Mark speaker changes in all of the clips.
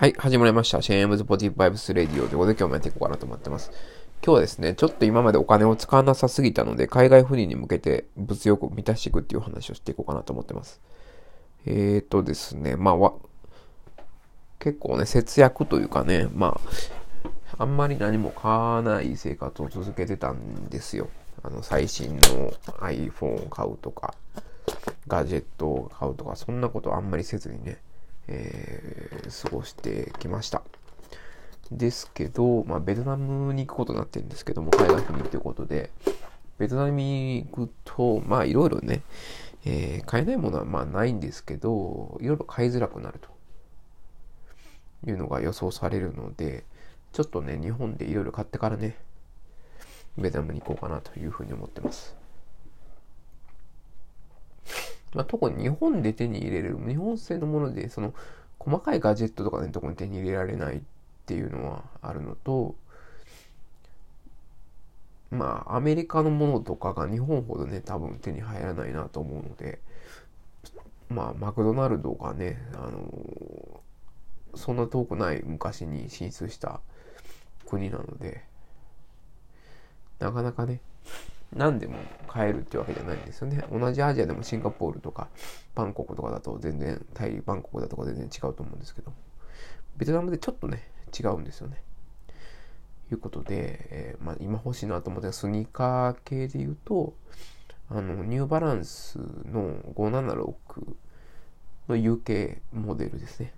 Speaker 1: はい、始まりました。シェーンムズポジティブバイブスレディオということで今日もやっていこうかなと思ってます。今日はですね、ちょっと今までお金を使わなさすぎたので、海外赴任に向けて物欲を満たしていくっていう話をしていこうかなと思ってます。えーとですね、まあ、結構ね、節約というかね、まあ、あんまり何も買わない生活を続けてたんですよ。あの、最新の iPhone を買うとか、ガジェットを買うとか、そんなことあんまりせずにね、えー、過ごしてきました。ですけど、まあ、ベトナムに行くことになってるんですけども、海外赴任ということで、ベトナムに行くと、まあ、いろいろね、えー、買えないものはまあないんですけど、いろいろ買いづらくなるというのが予想されるので、ちょっとね、日本でいろいろ買ってからね、ベトナムに行こうかなというふうに思ってます。まあ、特に日本で手に入れる、日本製のもので、その、細かいガジェットとかね、とこに手に入れられないっていうのはあるのと、まあ、アメリカのものとかが日本ほどね、多分手に入らないなと思うので、まあ、マクドナルドがね、あのそんな遠くない昔に進出した国なので、なかなかね、何でも買えるってわけじゃないんですよね。同じアジアでもシンガポールとかバンコクとかだと全然、タイ、バンコクだとか全然違うと思うんですけど、ベトナムでちょっとね、違うんですよね。いうことで、えー、まあ、今欲しいなと思ってスニーカー系で言うと、あの、ニューバランスの576の UK モデルですね。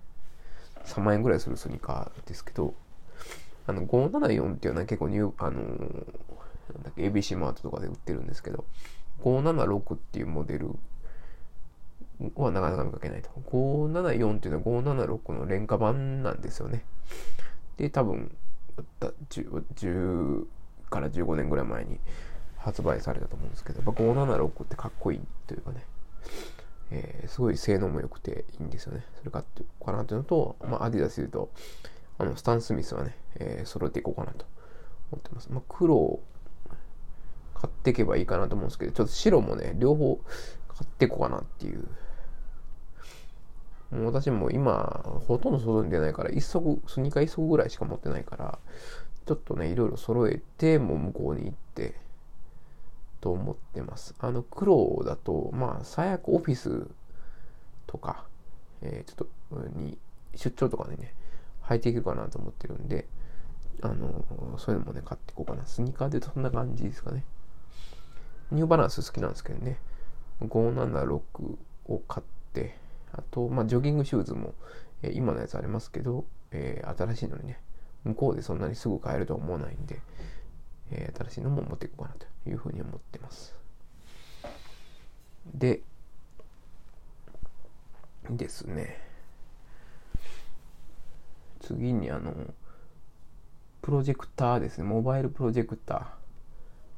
Speaker 1: 3万円ぐらいするスニーカーですけど、あの、574っていうのは結構ニュー、あのなんだ ABC マートとかで売ってるんですけど、576っていうモデルはなかなか見かけないと。574っていうのは576の廉価版なんですよね。で、多分、10, 10から15年ぐらい前に発売されたと思うんですけど、やっぱ576ってかっこいいというかね、えー、すごい性能も良くていいんですよね。それかっていうかなというのと、まあ、アディダスで言うと、あの、スタン・スミスはね、えー、揃えていこうかなと思ってます。まあ、黒買っていけばいいかなと思うんですけど、ちょっと白もね、両方買っていこうかなっていう。もう私も今、ほとんど外に出ないから、一足、スニーカー一足ぐらいしか持ってないから、ちょっとね、いろいろ揃えて、もう向こうに行って、と思ってます。あの、黒だと、まあ、最悪オフィスとか、えー、ちょっと、に、出張とかでね、履いていけるかなと思ってるんで、あの、そういうのもね、買っていこうかな。スニーカーで言うとそんな感じですかね。ニューバランス好きなんですけどね。576を買って、あと、まあ、ジョギングシューズも、えー、今のやつありますけど、えー、新しいのにね、向こうでそんなにすぐ買えるとは思わないんで、えー、新しいのも持っていこうかなというふうに思ってます。で、ですね。次にあの、プロジェクターですね、モバイルプロジェクター。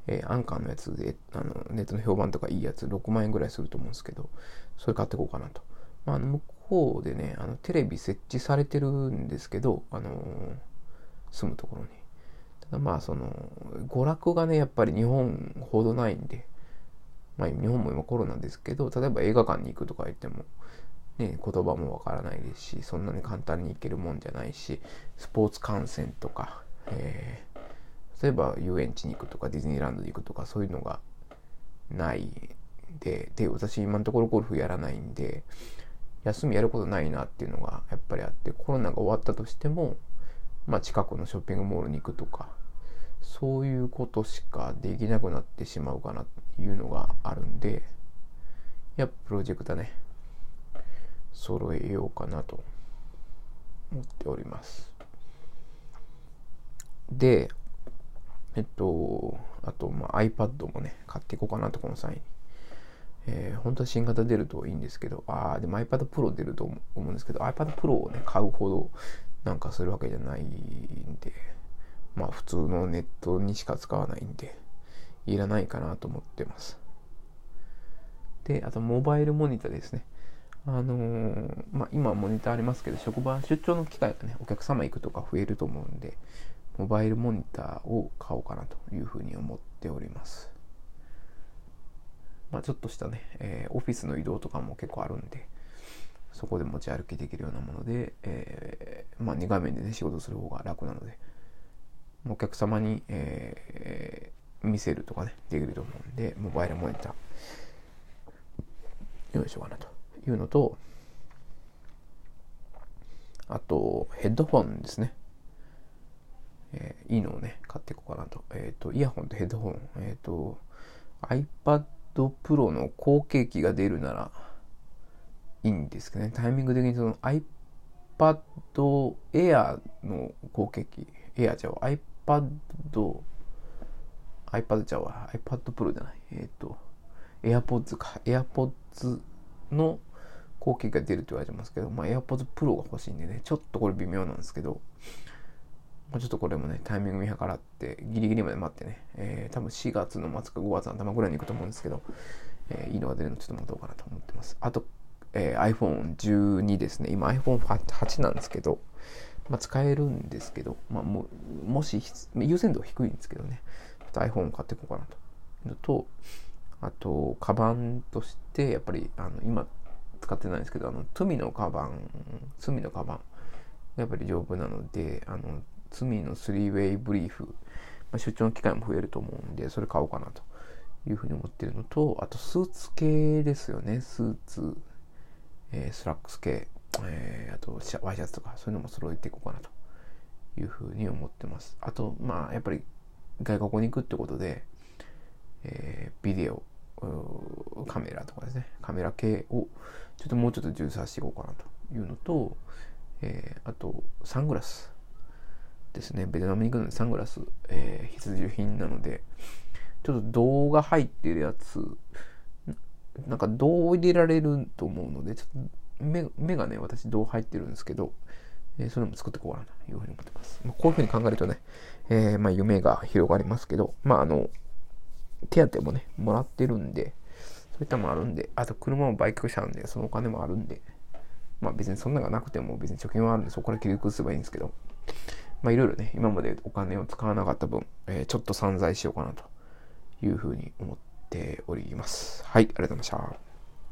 Speaker 1: えー、アンカーのやつで、あの、ネットの評判とかいいやつ、6万円ぐらいすると思うんですけど、それ買ってこうかなと。まあ、向こうでね、あの、テレビ設置されてるんですけど、あのー、住むところに。ただまあ、その、娯楽がね、やっぱり日本ほどないんで、まあ、日本も今コロナですけど、例えば映画館に行くとか言っても、ね、言葉もわからないですし、そんなに簡単に行けるもんじゃないし、スポーツ観戦とか、えー例えば遊園地に行くとかディズニーランドに行くとかそういうのがないで、で、私今のところゴルフやらないんで、休みやることないなっていうのがやっぱりあって、コロナが終わったとしても、まあ近くのショッピングモールに行くとか、そういうことしかできなくなってしまうかなっていうのがあるんで、やっぱプロジェクターね、揃えようかなと思っております。で、えっと、あと、まあ、iPad もね、買っていこうかなと、この際に。えー、本当は新型出るといいんですけど、ああ、でも iPad Pro 出ると思うんですけど、iPad Pro をね、買うほどなんかするわけじゃないんで、まあ普通のネットにしか使わないんで、いらないかなと思ってます。で、あとモバイルモニターですね。あのー、まあ今モニターありますけど、職場出張の機会がね、お客様行くとか増えると思うんで、モバイルモニターを買おうかなというふうに思っております。まあ、ちょっとしたね、えー、オフィスの移動とかも結構あるんで、そこで持ち歩きできるようなもので、えまあ、2画面でね、仕事する方が楽なので、お客様に、えー、見せるとかね、できると思うんで、モバイルモニター、よいしょかなというのと、あと、ヘッドフォンですね。えー、いいのをね、買っていこうかなと。えっ、ー、と、イヤホンとヘッドホン。えっ、ー、と、iPad Pro の後継機が出るならいいんですけどね。タイミング的にその iPad Air の後継機、Air じゃあ iPad、iPad ちゃうわ。iPad Pro じゃない。えっ、と、AirPods か。AirPods の後継機が出るって言われてますけど、まあ AirPods Pro が欲しいんでね、ちょっとこれ微妙なんですけど、ちょっとこれもね、タイミング見計らって、ギリギリまで待ってね、えー、多分4月の末か5月の頭ぐらいに行くと思うんですけど、えー、いいのが出るのちょっと待とうかなと思ってます。あと、えー、iPhone12 ですね。今 iPhone8 なんですけど、まあ、使えるんですけど、まあ、ももし、優先度は低いんですけどね、ちょっと iPhone を買っていこうかなと。のと、あと、カバンとして、やっぱり、あの、今、使ってないんですけど、あの、罪のカバン、罪のカバン、やっぱり丈夫なので、あの、罪のスリーウェイブリーフ、まあ、出張の機会も増えると思うんで、それ買おうかなというふうに思ってるのと、あとスーツ系ですよね。スーツ、えー、スラックス系、えー、あとワイシャツとか、そういうのも揃えていこうかなというふうに思ってます。あと、まあ、やっぱり外国に行くってことで、えー、ビデオ、カメラとかですね、カメラ系をちょっともうちょっと充実していこうかなというのと、えー、あと、サングラス。ですね。ベトナムに行くのでサングラス、えー、必需品なので、ちょっと動画入ってるやつ、なんか銅を入れられると思うので、ちょっと目目がね、私銅入ってるんですけど、えー、それも作ってこうかなというふうに思ってます。まあ、こういうふうに考えるとね、えー、まあ夢が広がりますけど、まああの、手当もね、もらってるんで、そういったもあるんで、あと車も売却したんで、そのお金もあるんで、まあ別にそんながなくても別に貯金はあるんで、そこから切り崩せばいいんですけど、まあいろいろね、今までお金を使わなかった分、えー、ちょっと散財しようかなというふうに思っております。はい、ありがとうございました。